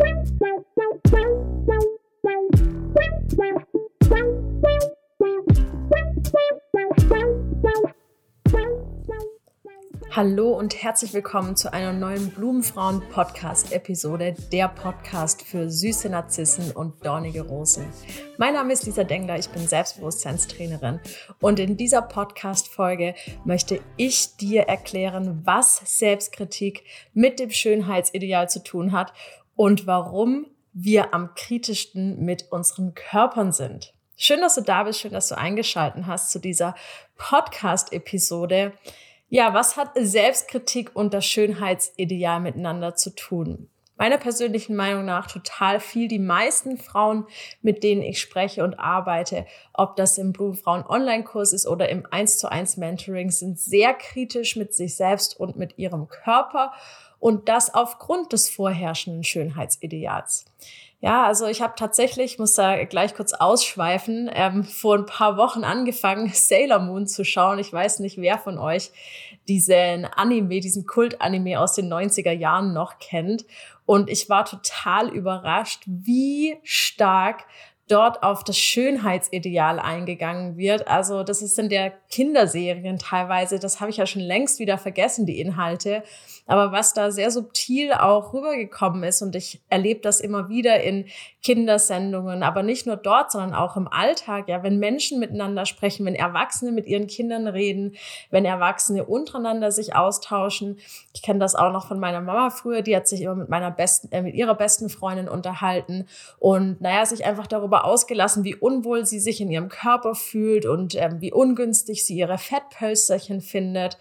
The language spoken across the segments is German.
Thank you. Hallo und herzlich willkommen zu einer neuen Blumenfrauen Podcast Episode, der Podcast für süße Narzissen und dornige Rosen. Mein Name ist Lisa Dengler, ich bin Selbstbewusstseinstrainerin und in dieser Podcast Folge möchte ich dir erklären, was Selbstkritik mit dem Schönheitsideal zu tun hat und warum wir am kritischsten mit unseren Körpern sind. Schön, dass du da bist, schön, dass du eingeschaltet hast zu dieser Podcast Episode. Ja, was hat Selbstkritik und das Schönheitsideal miteinander zu tun? Meiner persönlichen Meinung nach total viel. Die meisten Frauen, mit denen ich spreche und arbeite, ob das im Blumenfrauen Online-Kurs ist oder im 1 zu 1 Mentoring, sind sehr kritisch mit sich selbst und mit ihrem Körper und das aufgrund des vorherrschenden Schönheitsideals. Ja, also ich habe tatsächlich, muss da gleich kurz ausschweifen, ähm, vor ein paar Wochen angefangen, Sailor Moon zu schauen. Ich weiß nicht, wer von euch diesen Anime, diesen Kult-Anime aus den 90er Jahren noch kennt. Und ich war total überrascht, wie stark dort auf das Schönheitsideal eingegangen wird. Also das ist in der Kinderserien teilweise, das habe ich ja schon längst wieder vergessen, die Inhalte. Aber was da sehr subtil auch rübergekommen ist und ich erlebe das immer wieder in Kindersendungen, aber nicht nur dort, sondern auch im Alltag, ja, wenn Menschen miteinander sprechen, wenn Erwachsene mit ihren Kindern reden, wenn Erwachsene untereinander sich austauschen. Ich kenne das auch noch von meiner Mama früher, die hat sich immer mit meiner besten, äh, mit ihrer besten Freundin unterhalten und naja, sich einfach darüber ausgelassen, wie unwohl sie sich in ihrem Körper fühlt und ähm, wie ungünstig sie ihre Fettpölsterchen findet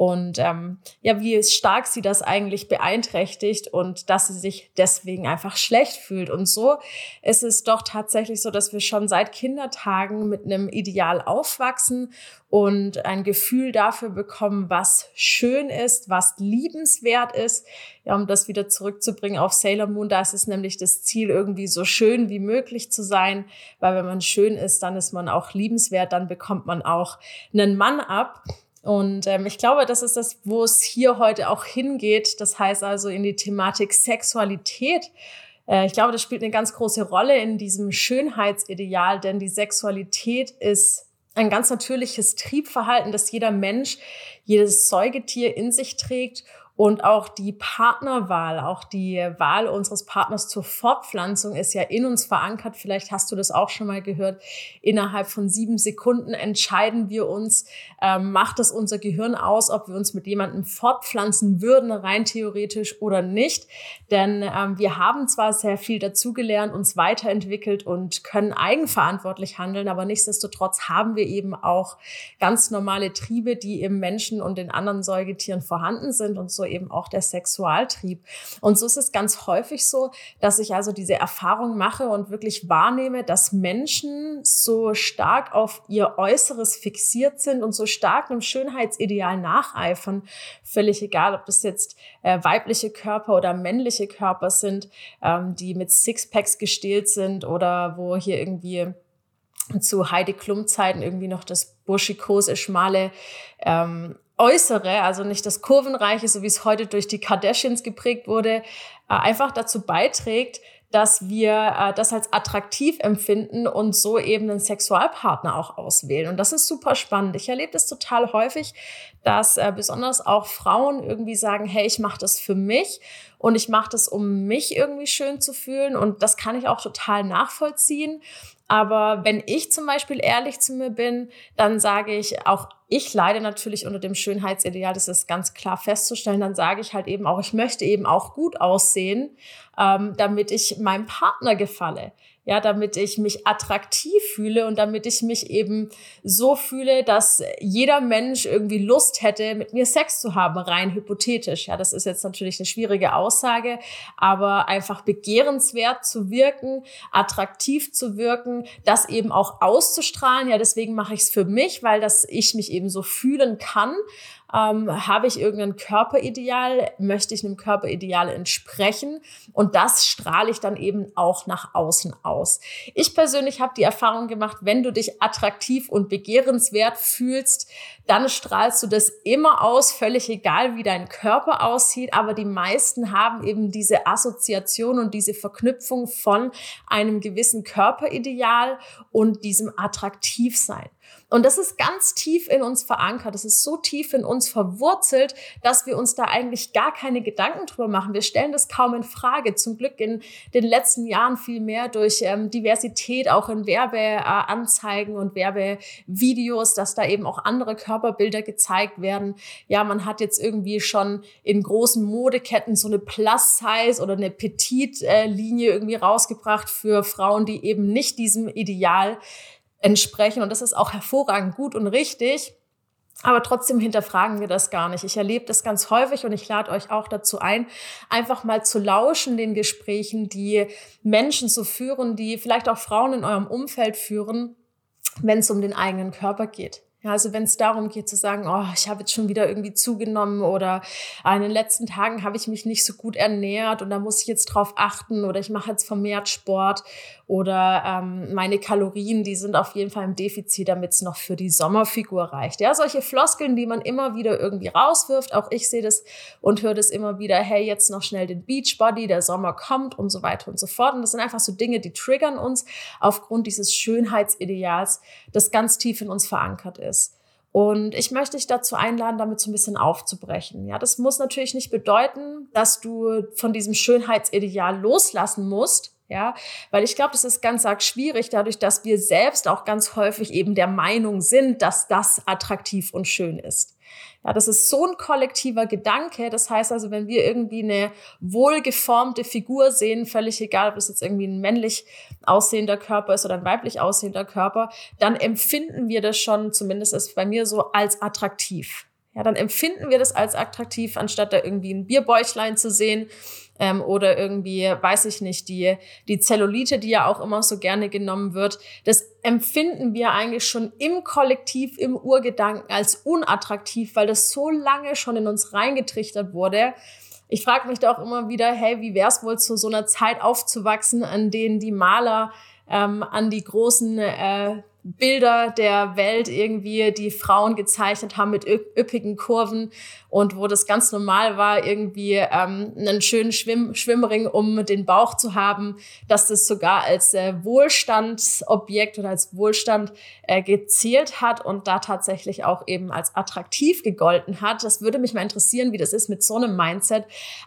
und ähm, ja, wie stark sie das eigentlich beeinträchtigt und dass sie sich deswegen einfach schlecht fühlt. Und so ist es doch tatsächlich so, dass wir schon seit Kindertagen mit einem Ideal aufwachsen und ein Gefühl dafür bekommen, was schön ist, was liebenswert ist. Ja, um das wieder zurückzubringen auf Sailor Moon, da ist es nämlich das Ziel, irgendwie so schön wie möglich zu sein, weil wenn man schön ist, dann ist man auch liebenswert, dann bekommt man auch einen Mann ab. Und ähm, ich glaube, das ist das, wo es hier heute auch hingeht. Das heißt also in die Thematik Sexualität. Äh, ich glaube, das spielt eine ganz große Rolle in diesem Schönheitsideal, denn die Sexualität ist ein ganz natürliches Triebverhalten, das jeder Mensch, jedes Säugetier in sich trägt und auch die Partnerwahl, auch die Wahl unseres Partners zur Fortpflanzung ist ja in uns verankert. Vielleicht hast du das auch schon mal gehört. Innerhalb von sieben Sekunden entscheiden wir uns, ähm, macht es unser Gehirn aus, ob wir uns mit jemandem fortpflanzen würden, rein theoretisch oder nicht. Denn ähm, wir haben zwar sehr viel dazugelernt, uns weiterentwickelt und können eigenverantwortlich handeln, aber nichtsdestotrotz haben wir eben auch ganz normale Triebe, die im Menschen und den anderen Säugetieren vorhanden sind und so eben auch der Sexualtrieb. Und so ist es ganz häufig so, dass ich also diese Erfahrung mache und wirklich wahrnehme, dass Menschen so stark auf ihr Äußeres fixiert sind und so stark einem Schönheitsideal nacheifern. Völlig egal, ob das jetzt äh, weibliche Körper oder männliche Körper sind, ähm, die mit Sixpacks gestählt sind oder wo hier irgendwie zu Heidi Klum Zeiten irgendwie noch das burschikose, schmale ähm, Äußere, also nicht das Kurvenreiche, so wie es heute durch die Kardashians geprägt wurde, äh, einfach dazu beiträgt, dass wir äh, das als attraktiv empfinden und so eben einen Sexualpartner auch auswählen. Und das ist super spannend. Ich erlebe das total häufig, dass äh, besonders auch Frauen irgendwie sagen, hey, ich mache das für mich und ich mache das, um mich irgendwie schön zu fühlen. Und das kann ich auch total nachvollziehen. Aber wenn ich zum Beispiel ehrlich zu mir bin, dann sage ich, auch ich leide natürlich unter dem Schönheitsideal, das ist ganz klar festzustellen. Dann sage ich halt eben auch, ich möchte eben auch gut aussehen, ähm, damit ich meinem Partner gefalle ja, damit ich mich attraktiv fühle und damit ich mich eben so fühle, dass jeder Mensch irgendwie Lust hätte, mit mir Sex zu haben, rein hypothetisch. Ja, das ist jetzt natürlich eine schwierige Aussage, aber einfach begehrenswert zu wirken, attraktiv zu wirken, das eben auch auszustrahlen. Ja, deswegen mache ich es für mich, weil das ich mich eben so fühlen kann Ähm, habe ich irgendein Körperideal? Möchte ich einem Körperideal entsprechen? Und das strahle ich dann eben auch nach außen aus. Ich persönlich habe die Erfahrung gemacht, wenn du dich attraktiv und begehrenswert fühlst, dann strahlst du das immer aus, völlig egal, wie dein Körper aussieht. Aber die meisten haben eben diese Assoziation und diese Verknüpfung von einem gewissen Körperideal und diesem Attraktivsein. Und das ist ganz tief in uns verankert. Das ist so tief in uns verwurzelt, dass wir uns da eigentlich gar keine Gedanken drüber machen. Wir stellen das kaum in Frage. Zum Glück in den letzten Jahren viel mehr durch ähm, Diversität, auch in Werbeanzeigen und Werbevideos, dass da eben auch andere Körperbilder gezeigt werden. Ja, man hat jetzt irgendwie schon in großen Modeketten so eine Plus-Size oder eine Petite-Linie irgendwie rausgebracht für Frauen, die eben nicht diesem Ideal entsprechen. Und das ist auch hervorragend gut und richtig. Aber trotzdem hinterfragen wir das gar nicht. Ich erlebe das ganz häufig und ich lade euch auch dazu ein, einfach mal zu lauschen den Gesprächen, die Menschen zu führen, die vielleicht auch Frauen in eurem Umfeld führen, wenn es um den eigenen Körper geht. Ja, also wenn es darum geht zu sagen, oh, ich habe jetzt schon wieder irgendwie zugenommen oder in den letzten Tagen habe ich mich nicht so gut ernährt und da muss ich jetzt drauf achten oder ich mache jetzt vermehrt Sport oder ähm, meine Kalorien, die sind auf jeden Fall im Defizit, damit es noch für die Sommerfigur reicht. Ja, solche Floskeln, die man immer wieder irgendwie rauswirft. Auch ich sehe das und höre das immer wieder, hey, jetzt noch schnell den Beachbody, der Sommer kommt und so weiter und so fort. Und das sind einfach so Dinge, die triggern uns aufgrund dieses Schönheitsideals, das ganz tief in uns verankert ist. Und ich möchte dich dazu einladen, damit so ein bisschen aufzubrechen. Ja, das muss natürlich nicht bedeuten, dass du von diesem Schönheitsideal loslassen musst. Ja, weil ich glaube, das ist ganz arg schwierig, dadurch, dass wir selbst auch ganz häufig eben der Meinung sind, dass das attraktiv und schön ist. Ja, das ist so ein kollektiver Gedanke. Das heißt also, wenn wir irgendwie eine wohlgeformte Figur sehen, völlig egal, ob es jetzt irgendwie ein männlich aussehender Körper ist oder ein weiblich aussehender Körper, dann empfinden wir das schon, zumindest ist bei mir so, als attraktiv. Ja, dann empfinden wir das als attraktiv, anstatt da irgendwie ein Bierbäuchlein zu sehen ähm, oder irgendwie, weiß ich nicht, die, die Zellulite, die ja auch immer so gerne genommen wird, das empfinden wir eigentlich schon im Kollektiv, im Urgedanken als unattraktiv, weil das so lange schon in uns reingetrichtert wurde. Ich frage mich da auch immer wieder, hey, wie wäre es wohl zu so einer Zeit aufzuwachsen, an denen die Maler ähm, an die großen äh, Bilder der Welt irgendwie, die Frauen gezeichnet haben mit üppigen Kurven und wo das ganz normal war, irgendwie ähm, einen schönen Schwimm Schwimmring um den Bauch zu haben, dass das sogar als äh, Wohlstandsobjekt oder als Wohlstand äh, gezählt hat und da tatsächlich auch eben als attraktiv gegolten hat. Das würde mich mal interessieren, wie das ist mit so einem Mindset.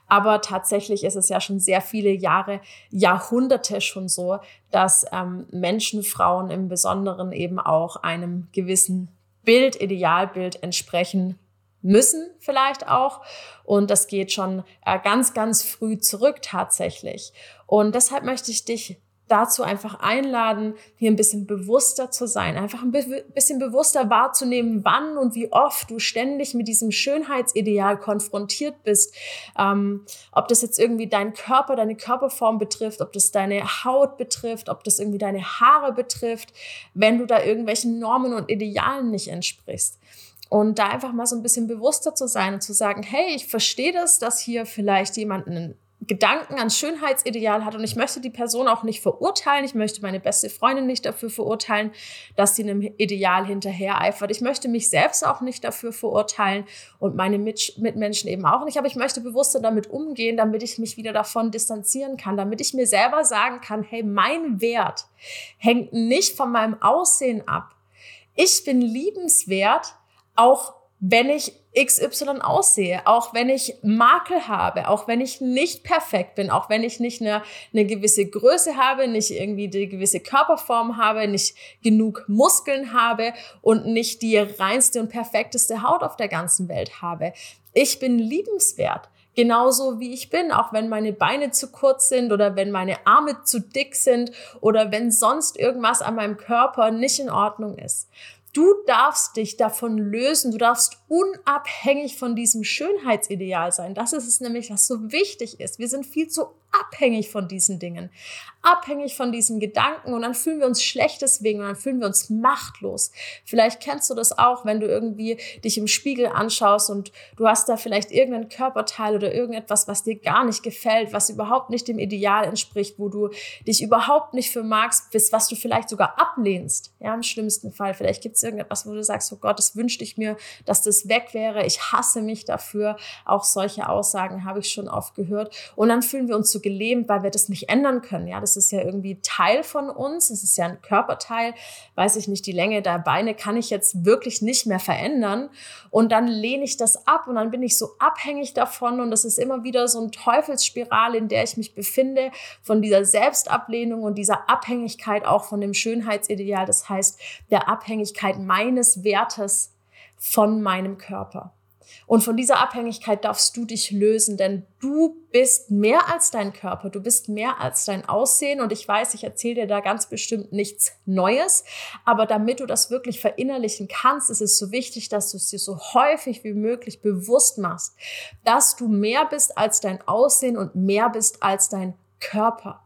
Aber tatsächlich ist es ja schon sehr viele Jahre, Jahrhunderte schon so, dass ähm, Menschen, Frauen im Besonderen eben auch einem gewissen Bild, Idealbild entsprechen müssen vielleicht auch. Und das geht schon äh, ganz, ganz früh zurück tatsächlich. Und deshalb möchte ich dich dazu einfach einladen, hier ein bisschen bewusster zu sein, einfach ein bisschen bewusster wahrzunehmen, wann und wie oft du ständig mit diesem Schönheitsideal konfrontiert bist. Ähm, ob das jetzt irgendwie deinen Körper, deine Körperform betrifft, ob das deine Haut betrifft, ob das irgendwie deine Haare betrifft, wenn du da irgendwelchen Normen und Idealen nicht entsprichst. Und da einfach mal so ein bisschen bewusster zu sein und zu sagen, hey, ich verstehe das, dass hier vielleicht jemand einen Gedanken ans Schönheitsideal hat und ich möchte die Person auch nicht verurteilen. Ich möchte meine beste Freundin nicht dafür verurteilen, dass sie einem Ideal hinterher eifert. Ich möchte mich selbst auch nicht dafür verurteilen und meine Mitmenschen eben auch nicht. Aber ich möchte bewusster damit umgehen, damit ich mich wieder davon distanzieren kann, damit ich mir selber sagen kann, hey, mein Wert hängt nicht von meinem Aussehen ab. Ich bin liebenswert, auch wenn ich XY aussehe, auch wenn ich Makel habe, auch wenn ich nicht perfekt bin, auch wenn ich nicht eine, eine gewisse Größe habe, nicht irgendwie die gewisse Körperform habe, nicht genug Muskeln habe und nicht die reinste und perfekteste Haut auf der ganzen Welt habe. Ich bin liebenswert. Genauso wie ich bin, auch wenn meine Beine zu kurz sind oder wenn meine Arme zu dick sind oder wenn sonst irgendwas an meinem Körper nicht in Ordnung ist. Du darfst dich davon lösen. Du darfst unabhängig von diesem Schönheitsideal sein. Das ist es nämlich, was so wichtig ist. Wir sind viel zu abhängig von diesen Dingen, abhängig von diesen Gedanken und dann fühlen wir uns schlecht deswegen und dann fühlen wir uns machtlos. Vielleicht kennst du das auch, wenn du irgendwie dich im Spiegel anschaust und du hast da vielleicht irgendein Körperteil oder irgendetwas, was dir gar nicht gefällt, was überhaupt nicht dem Ideal entspricht, wo du dich überhaupt nicht für magst, bist, was du vielleicht sogar ablehnst. Ja, im schlimmsten Fall. Vielleicht gibt es irgendetwas, wo du sagst, oh Gott, das wünschte ich mir, dass das weg wäre. Ich hasse mich dafür. Auch solche Aussagen habe ich schon oft gehört. Und dann fühlen wir uns so gelähmt, weil wir das nicht ändern können. Ja, das ist ja irgendwie Teil von uns. Das ist ja ein Körperteil. Weiß ich nicht, die Länge der Beine kann ich jetzt wirklich nicht mehr verändern. Und dann lehne ich das ab und dann bin ich so abhängig davon. Und das ist immer wieder so ein Teufelsspirale, in der ich mich befinde, von dieser Selbstablehnung und dieser Abhängigkeit auch von dem Schönheitsideal. Das heißt, der Abhängigkeit meines Wertes von meinem Körper. Und von dieser Abhängigkeit darfst du dich lösen, denn du bist mehr als dein Körper, du bist mehr als dein Aussehen. Und ich weiß, ich erzähle dir da ganz bestimmt nichts Neues, aber damit du das wirklich verinnerlichen kannst, ist es so wichtig, dass du es dir so häufig wie möglich bewusst machst, dass du mehr bist als dein Aussehen und mehr bist als dein Körper.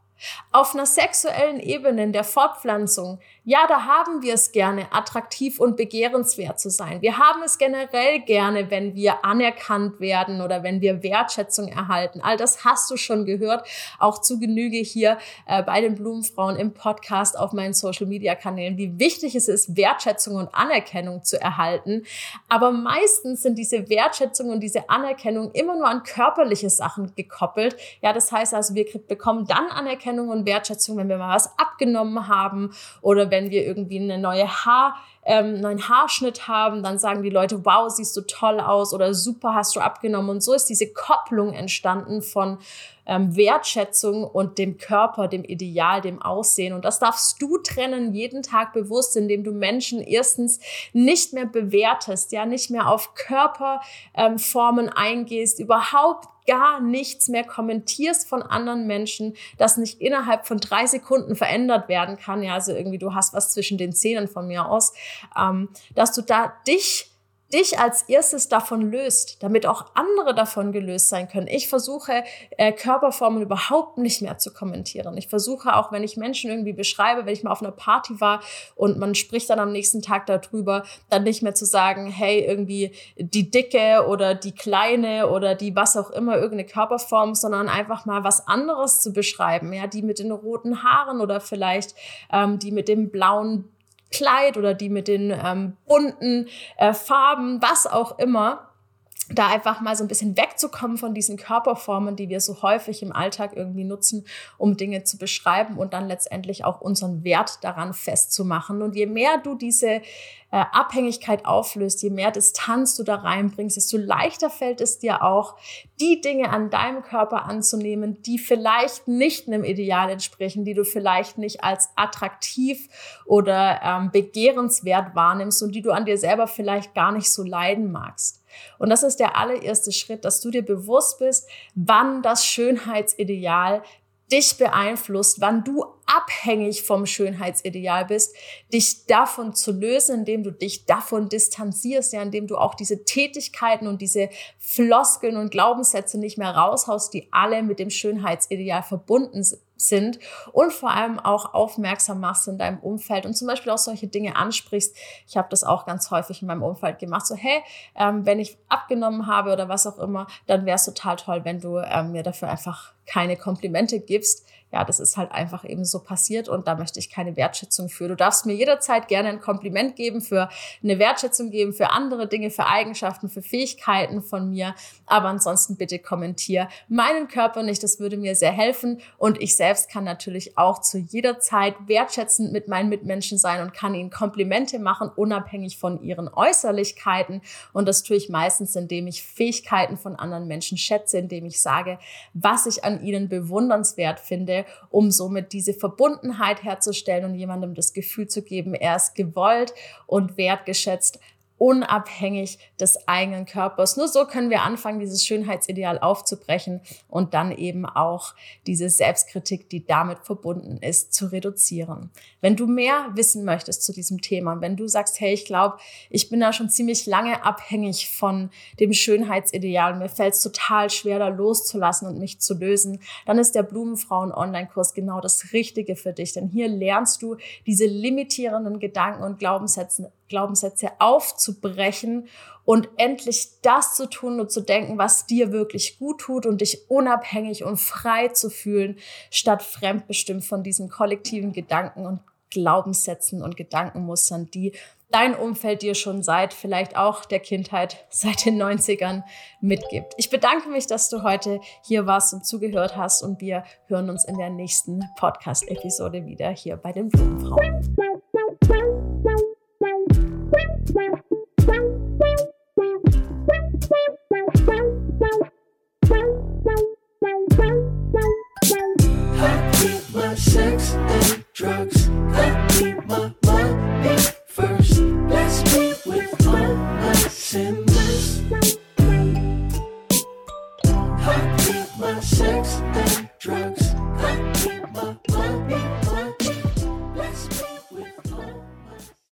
Auf einer sexuellen Ebene in der Fortpflanzung ja, da haben wir es gerne, attraktiv und begehrenswert zu sein. Wir haben es generell gerne, wenn wir anerkannt werden oder wenn wir Wertschätzung erhalten. All das hast du schon gehört, auch zu Genüge hier äh, bei den Blumenfrauen im Podcast auf meinen Social-Media-Kanälen, wie wichtig es ist, Wertschätzung und Anerkennung zu erhalten. Aber meistens sind diese Wertschätzung und diese Anerkennung immer nur an körperliche Sachen gekoppelt. Ja, das heißt also, wir bekommen dann Anerkennung und Wertschätzung, wenn wir mal was abgenommen haben oder wenn wenn wir irgendwie eine neue Haar, ähm, neuen Haarschnitt haben, dann sagen die Leute, wow, siehst du toll aus oder super hast du abgenommen. Und so ist diese Kopplung entstanden von ähm, Wertschätzung und dem Körper, dem Ideal, dem Aussehen. Und das darfst du trennen, jeden Tag bewusst, indem du Menschen erstens nicht mehr bewertest, ja, nicht mehr auf Körperformen ähm, eingehst, überhaupt gar nichts mehr kommentierst von anderen Menschen, das nicht innerhalb von drei Sekunden verändert werden kann. Ja, also irgendwie du hast was zwischen den Zähnen von mir aus, ähm, dass du da dich dich als erstes davon löst, damit auch andere davon gelöst sein können. Ich versuche, äh, Körperformen überhaupt nicht mehr zu kommentieren. Ich versuche auch, wenn ich Menschen irgendwie beschreibe, wenn ich mal auf einer Party war und man spricht dann am nächsten Tag darüber, dann nicht mehr zu sagen, hey, irgendwie die dicke oder die kleine oder die was auch immer, irgendeine Körperform, sondern einfach mal was anderes zu beschreiben. Ja, die mit den roten Haaren oder vielleicht ähm, die mit dem blauen Kleid oder die mit den ähm, bunten äh, Farben, was auch immer da einfach mal so ein bisschen wegzukommen von diesen Körperformen, die wir so häufig im Alltag irgendwie nutzen, um Dinge zu beschreiben und dann letztendlich auch unseren Wert daran festzumachen. Und je mehr du diese äh, Abhängigkeit auflöst, je mehr Distanz du da reinbringst, desto leichter fällt es dir auch, die Dinge an deinem Körper anzunehmen, die vielleicht nicht einem Ideal entsprechen, die du vielleicht nicht als attraktiv oder ähm, begehrenswert wahrnimmst und die du an dir selber vielleicht gar nicht so leiden magst. Und das ist der allererste Schritt, dass du dir bewusst bist, wann das Schönheitsideal dich beeinflusst, wann du abhängig vom Schönheitsideal bist, dich davon zu lösen, indem du dich davon distanzierst, ja, indem du auch diese Tätigkeiten und diese Floskeln und Glaubenssätze nicht mehr raushaust, die alle mit dem Schönheitsideal verbunden sind sind und vor allem auch aufmerksam machst in deinem Umfeld und zum Beispiel auch solche Dinge ansprichst. Ich habe das auch ganz häufig in meinem Umfeld gemacht. So, hey, ähm, wenn ich abgenommen habe oder was auch immer, dann wäre es total toll, wenn du ähm, mir dafür einfach keine Komplimente gibst ja, das ist halt einfach eben so passiert und da möchte ich keine Wertschätzung für. Du darfst mir jederzeit gerne ein Kompliment geben, für eine Wertschätzung geben, für andere Dinge, für Eigenschaften, für Fähigkeiten von mir. Aber ansonsten bitte kommentier meinen Körper nicht. Das würde mir sehr helfen. Und ich selbst kann natürlich auch zu jeder Zeit wertschätzend mit meinen Mitmenschen sein und kann ihnen Komplimente machen, unabhängig von ihren Äußerlichkeiten. Und das tue ich meistens, indem ich Fähigkeiten von anderen Menschen schätze, indem ich sage, was ich an ihnen bewundernswert finde um somit diese Verbundenheit herzustellen und jemandem das Gefühl zu geben, er ist gewollt und wertgeschätzt unabhängig des eigenen Körpers. Nur so können wir anfangen, dieses Schönheitsideal aufzubrechen und dann eben auch diese Selbstkritik, die damit verbunden ist, zu reduzieren. Wenn du mehr wissen möchtest zu diesem Thema, wenn du sagst, hey, ich glaube, ich bin da schon ziemlich lange abhängig von dem Schönheitsideal, mir fällt es total schwer, da loszulassen und mich zu lösen, dann ist der Blumenfrauen-Online-Kurs genau das Richtige für dich. Denn hier lernst du diese limitierenden Gedanken und Glaubenssätze Glaubenssätze aufzubrechen und endlich das zu tun und zu denken, was dir wirklich gut tut und dich unabhängig und frei zu fühlen, statt fremdbestimmt von diesen kollektiven Gedanken und Glaubenssätzen und Gedankenmustern, die dein Umfeld dir schon seit vielleicht auch der Kindheit, seit den 90ern mitgibt. Ich bedanke mich, dass du heute hier warst und zugehört hast und wir hören uns in der nächsten Podcast-Episode wieder hier bei den Blumenfrauen.